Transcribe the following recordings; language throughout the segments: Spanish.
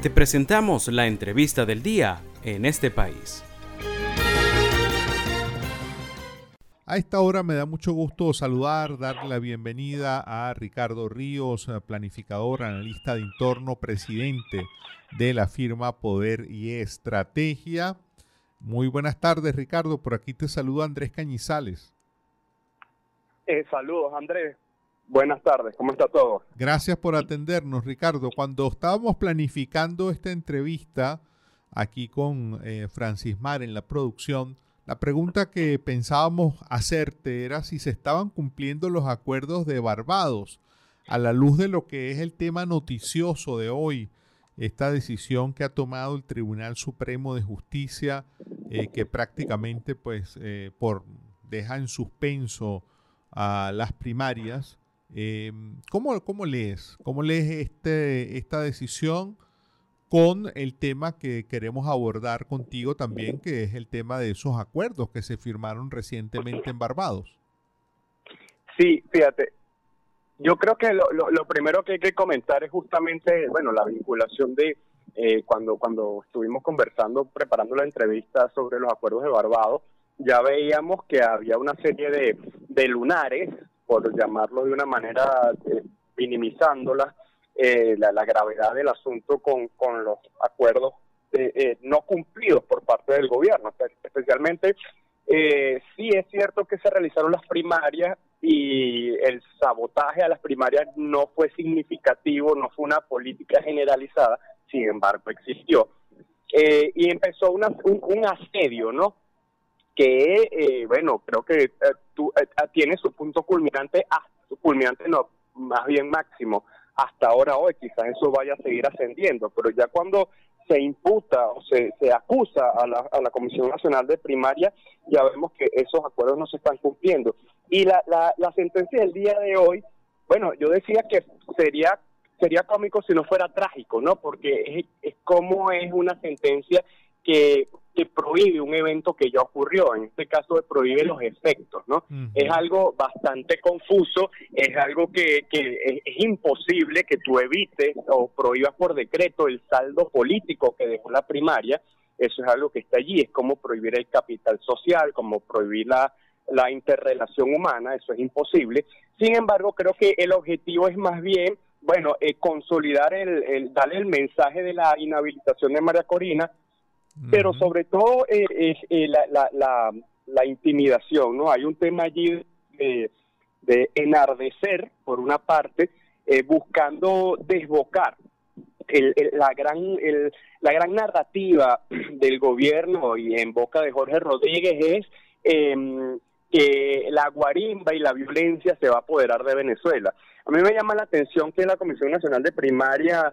Te presentamos la entrevista del día en este país. A esta hora me da mucho gusto saludar, darle la bienvenida a Ricardo Ríos, planificador, analista de entorno, presidente de la firma Poder y Estrategia. Muy buenas tardes, Ricardo. Por aquí te saluda Andrés Cañizales. Eh, saludos, Andrés. Buenas tardes, ¿cómo está todo? Gracias por atendernos, Ricardo. Cuando estábamos planificando esta entrevista aquí con eh, Francis Mar en la producción, la pregunta que pensábamos hacerte era si se estaban cumpliendo los acuerdos de Barbados a la luz de lo que es el tema noticioso de hoy, esta decisión que ha tomado el Tribunal Supremo de Justicia, eh, que prácticamente pues eh, por deja en suspenso a las primarias. Eh, ¿cómo, ¿Cómo lees? ¿Cómo lees este, esta decisión? con el tema que queremos abordar contigo también, que es el tema de esos acuerdos que se firmaron recientemente en Barbados. Sí, fíjate, yo creo que lo, lo, primero que hay que comentar es justamente, bueno, la vinculación de eh, cuando, cuando estuvimos conversando, preparando la entrevista sobre los acuerdos de Barbados, ya veíamos que había una serie de, de lunares, por llamarlo de una manera, eh, minimizándolas, eh, la, gravedad del asunto con, con los acuerdos eh, eh, no cumplidos por parte del gobierno. Especialmente, sí es cierto que se realizaron las primarias y el sabotaje a las primarias no fue significativo, no fue una política generalizada, sin embargo existió. y empezó una, un, asedio, ¿no? Que, bueno, creo que tú, tiene su punto culminante, ah, su culminante no, más bien máximo, hasta ahora hoy, quizás eso vaya a seguir ascendiendo, pero ya cuando se imputa o se, se acusa a la, a la Comisión Nacional de Primaria, ya vemos que esos acuerdos no se están cumpliendo. Y la, la, la sentencia del día de hoy, bueno, yo decía que sería sería cómico si no fuera trágico, ¿no? Porque es, es como es una sentencia que prohíbe un evento que ya ocurrió, en este caso prohíbe los efectos, ¿no? Es algo bastante confuso, es algo que, que es, imposible que tú evites o prohíbas por decreto el saldo político que dejó la primaria, eso es algo que está allí, es como prohibir el capital social, como prohibir la, la interrelación humana, eso es imposible. Sin embargo, creo que el objetivo es más bien, bueno, eh, consolidar el, el, darle el mensaje de la inhabilitación de María Corina, pero sobre todo eh, es eh, la, la, la, intimidación, ¿no? Hay un tema allí de, enardecer, por una parte, eh, buscando desbocar el, la, gran, el, la gran narrativa del gobierno y en boca de Jorge Rodríguez es em, que la guarimba y la violencia se va a apoderar de Venezuela. A mí me llama la atención que la Comisión Nacional de Primaria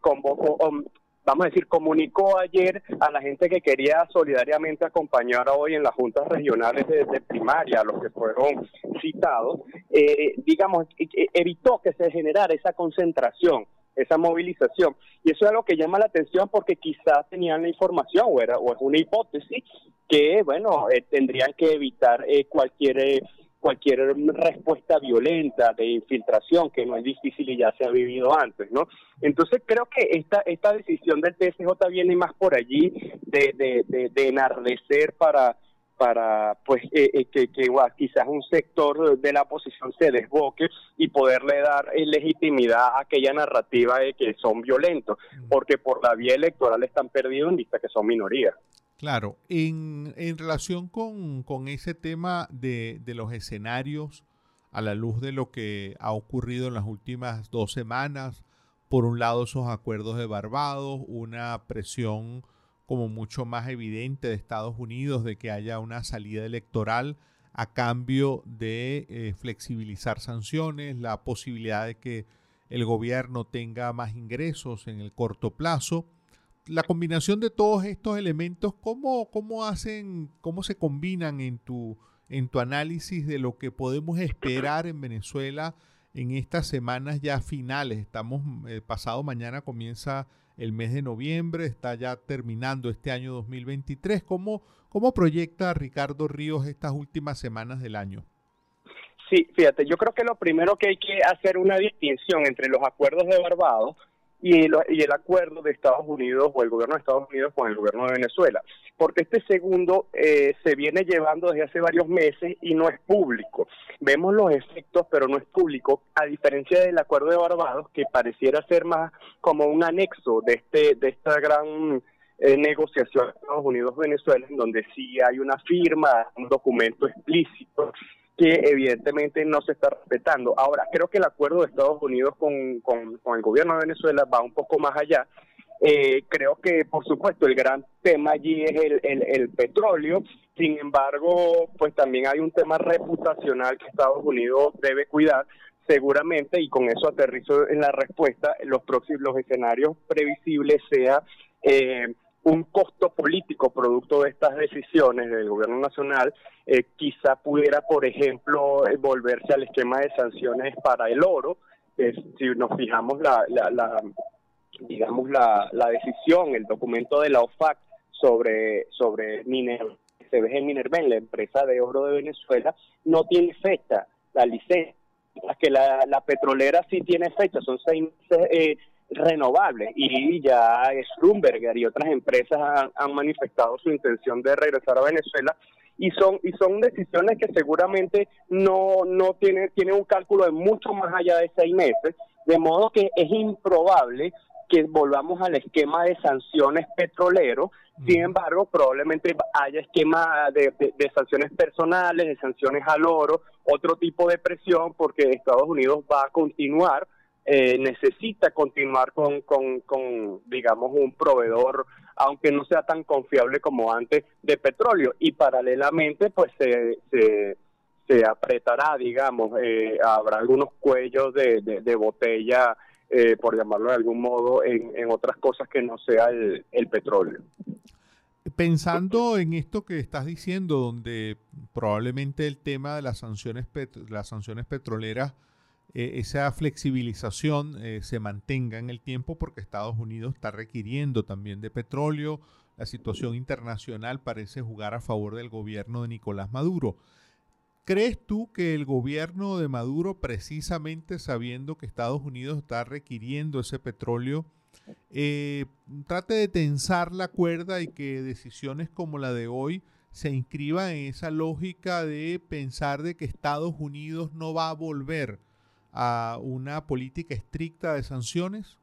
convocó, um, vamos a decir, comunicó ayer a la gente que quería solidariamente acompañar hoy en las juntas regionales de, primaria, a los que fueron citados, eh, digamos, e, e, evitó que se generara esa concentración esa movilización. Y eso es algo que llama la atención porque quizás tenían la información o, era, o es una hipótesis que, bueno, eh, tendrían que evitar eh, cualquier cualquier respuesta violenta de infiltración que no es difícil y ya se ha vivido antes, ¿no? Entonces creo que esta esta decisión del TSJ viene más por allí de, de, de, enardecer para para pues eh, eh, que, que quizás un sector de la oposición se desboque y poderle dar eh, legitimidad a aquella narrativa de que son violentos, mm. porque por la vía electoral están perdidos en vista que son minorías. Claro, en, relación con, ese tema de, los escenarios, a la luz de lo que ha ocurrido en las últimas dos semanas, por un lado esos acuerdos de Barbados, una presión como mucho más evidente de Estados Unidos de que haya una salida electoral a cambio de eh, flexibilizar sanciones, la posibilidad de que el gobierno tenga más ingresos en el corto plazo la combinación de todos estos elementos, ¿cómo, cómo hacen, cómo se combinan en tu, en tu análisis de lo que podemos esperar en Venezuela en estas semanas ya finales? Estamos, eh, pasado mañana comienza el mes de noviembre, está ya terminando este año 2023. ¿Cómo, cómo proyecta Ricardo Ríos estas últimas semanas del año? Sí, fíjate, yo creo que lo primero que hay que hacer una distinción entre los acuerdos de Barbados y el, y el acuerdo de Estados Unidos o el gobierno de Estados Unidos con el gobierno de Venezuela. Porque este segundo eh, se viene llevando desde hace varios meses y no es público. Vemos los efectos, pero no es público, a diferencia del acuerdo de Barbados, que pareciera ser más como un anexo de, este, de esta gran eh, negociación de Estados Unidos-Venezuela, en donde sí hay una firma, un documento explícito que evidentemente no se está respetando. Ahora, creo que el acuerdo de Estados Unidos con, con, el gobierno de Venezuela va un poco más allá. Eh, creo que, por supuesto, el gran tema allí es el, el, petróleo. Sin embargo, pues también hay un tema reputacional que Estados Unidos debe cuidar seguramente, y con eso aterrizo en la respuesta, los próximos los escenarios previsibles sea eh, un costo político producto de estas decisiones del gobierno nacional, eh, quizá pudiera, por ejemplo, eh, volverse al esquema de sanciones para el oro. si nos fijamos la, la, digamos la, la, decisión, el documento de la OFAC sobre sobre Miner, CBG Minerven, la empresa de oro de Venezuela, no tiene fecha la licencia. que la, la petrolera sí tiene fecha, son seis meses eh, renovables y ya Schlumberger y otras empresas han, manifestado su intención de regresar a Venezuela y son y son decisiones que seguramente no no tiene tiene un cálculo de mucho más allá de seis meses de modo que es improbable que volvamos al esquema de sanciones petroleros sin embargo probablemente haya esquema de, de sanciones personales de sanciones al oro otro tipo de presión porque Estados Unidos va a continuar eh, necesita continuar con, con, digamos, un proveedor, aunque no sea tan confiable como antes, de petróleo. Y paralelamente, pues se, se, apretará, digamos, eh, habrá algunos cuellos de, de, botella, eh, por llamarlo de algún modo, en, en otras cosas que no sea el, el petróleo. Pensando en esto que estás diciendo, donde probablemente el tema de las sanciones, las sanciones petroleras eh, esa flexibilización eh, se mantenga en el tiempo porque Estados Unidos está requiriendo también de petróleo. La situación internacional parece jugar a favor del gobierno de Nicolás Maduro. ¿Crees tú que el gobierno de Maduro, precisamente sabiendo que Estados Unidos está requiriendo ese petróleo, eh, trate de tensar la cuerda y que decisiones como la de hoy se inscriban en esa lógica de pensar de que Estados Unidos no va a volver a una política estricta de sanciones?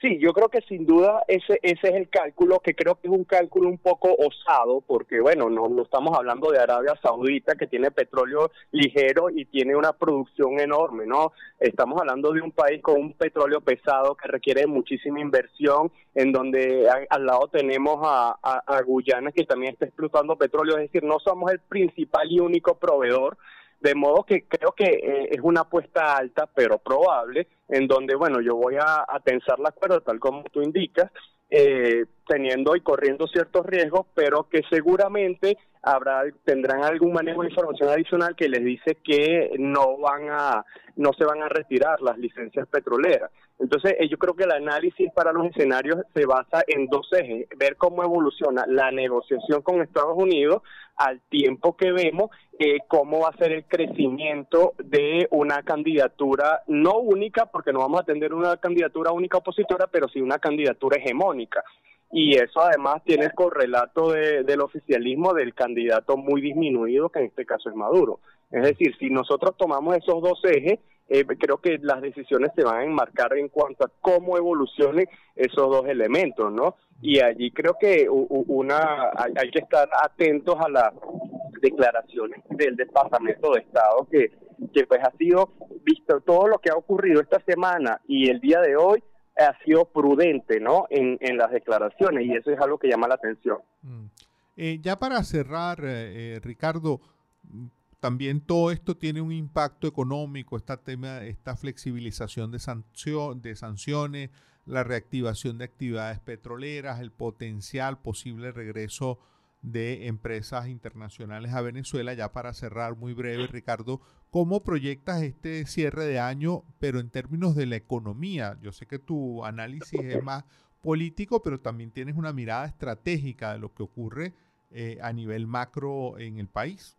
Sí, yo creo que sin duda ese ese es el cálculo, que creo que es un cálculo un poco osado, porque bueno, no, no estamos hablando de Arabia Saudita, que tiene petróleo ligero y tiene una producción enorme, ¿no? Estamos hablando de un país con un petróleo pesado que requiere muchísima inversión, en donde al lado tenemos a, a Guyana, que también está explotando petróleo, es decir, no somos el principal y único proveedor, de modo que creo que eh, es una apuesta alta, pero probable, en donde, bueno, yo voy a, a tensar la cuerda, tal como tú indicas, eh, teniendo y corriendo ciertos riesgos, pero que seguramente habrá tendrán algún manejo de información adicional que les dice que no van a no se van a retirar las licencias petroleras. Entonces, eh, yo creo que el análisis para los escenarios se basa en dos ejes, ver cómo evoluciona la negociación con Estados Unidos al tiempo que vemos eh, cómo va a ser el crecimiento de una candidatura no única, porque no vamos a tener una candidatura única opositora, pero sí una candidatura hegemónica y eso además tiene el correlato de, del oficialismo del candidato muy disminuido, que en este caso es Maduro. Es decir, si nosotros tomamos esos dos ejes, eh, creo que las decisiones se van a enmarcar en cuanto a cómo evolucionen esos dos elementos, ¿no? Y allí creo que una hay, que estar atentos a las declaraciones del Departamento de Estado que, que pues ha sido visto todo lo que ha ocurrido esta semana y el día de hoy ha sido prudente ¿no? en, en las declaraciones y eso es algo que llama la atención. Mm. Eh, ya para cerrar, eh, eh, Ricardo, también todo esto tiene un impacto económico, esta, tema, esta flexibilización de, sanción, de sanciones, la reactivación de actividades petroleras, el potencial posible regreso de empresas internacionales a Venezuela. Ya para cerrar muy breve, Ricardo, ¿cómo proyectas este cierre de año, pero en términos de la economía? Yo sé que tu análisis es más político, pero también tienes una mirada estratégica de lo que ocurre eh, a nivel macro en el país.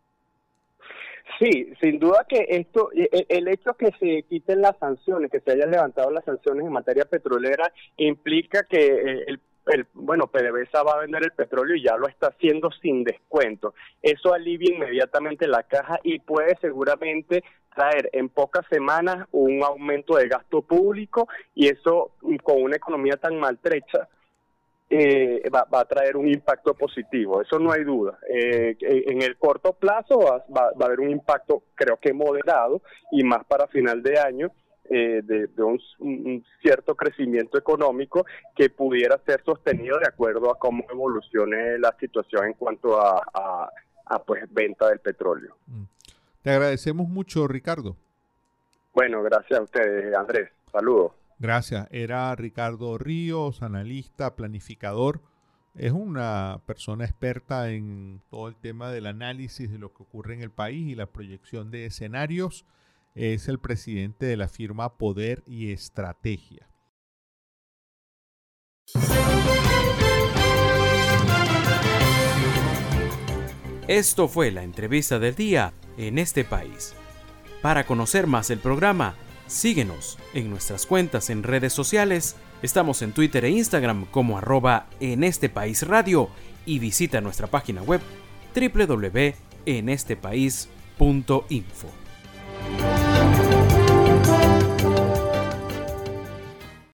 Sí, sin duda que esto, e, e, el hecho que se quiten las sanciones, que se hayan levantado las sanciones en materia petrolera, implica que eh, el el, bueno, PDVSA va a vender el petróleo y ya lo está haciendo sin descuento. Eso alivia inmediatamente la caja y puede seguramente traer en pocas semanas un aumento de gasto público y eso con una economía tan maltrecha eh, va, a traer un impacto positivo, eso no hay duda. Eh, en el corto plazo va, va, a haber un impacto creo que moderado y más para final de año eh, de, un, cierto crecimiento económico que pudiera ser sostenido de acuerdo a cómo evolucione la situación en cuanto a, pues venta del petróleo. Mm. Te agradecemos mucho, Ricardo. Bueno, gracias a ustedes, Andrés. Saludos. Gracias. Era Ricardo Ríos, analista, planificador. Es una persona experta en todo el tema del análisis de lo que ocurre en el país y la proyección de escenarios es el presidente de la firma Poder y Estrategia. Esto fue la entrevista del día en este país. Para conocer más el programa, síguenos en nuestras cuentas en redes sociales. Estamos en Twitter e Instagram como arroba en este país radio y visita nuestra página web www.enestepais.info.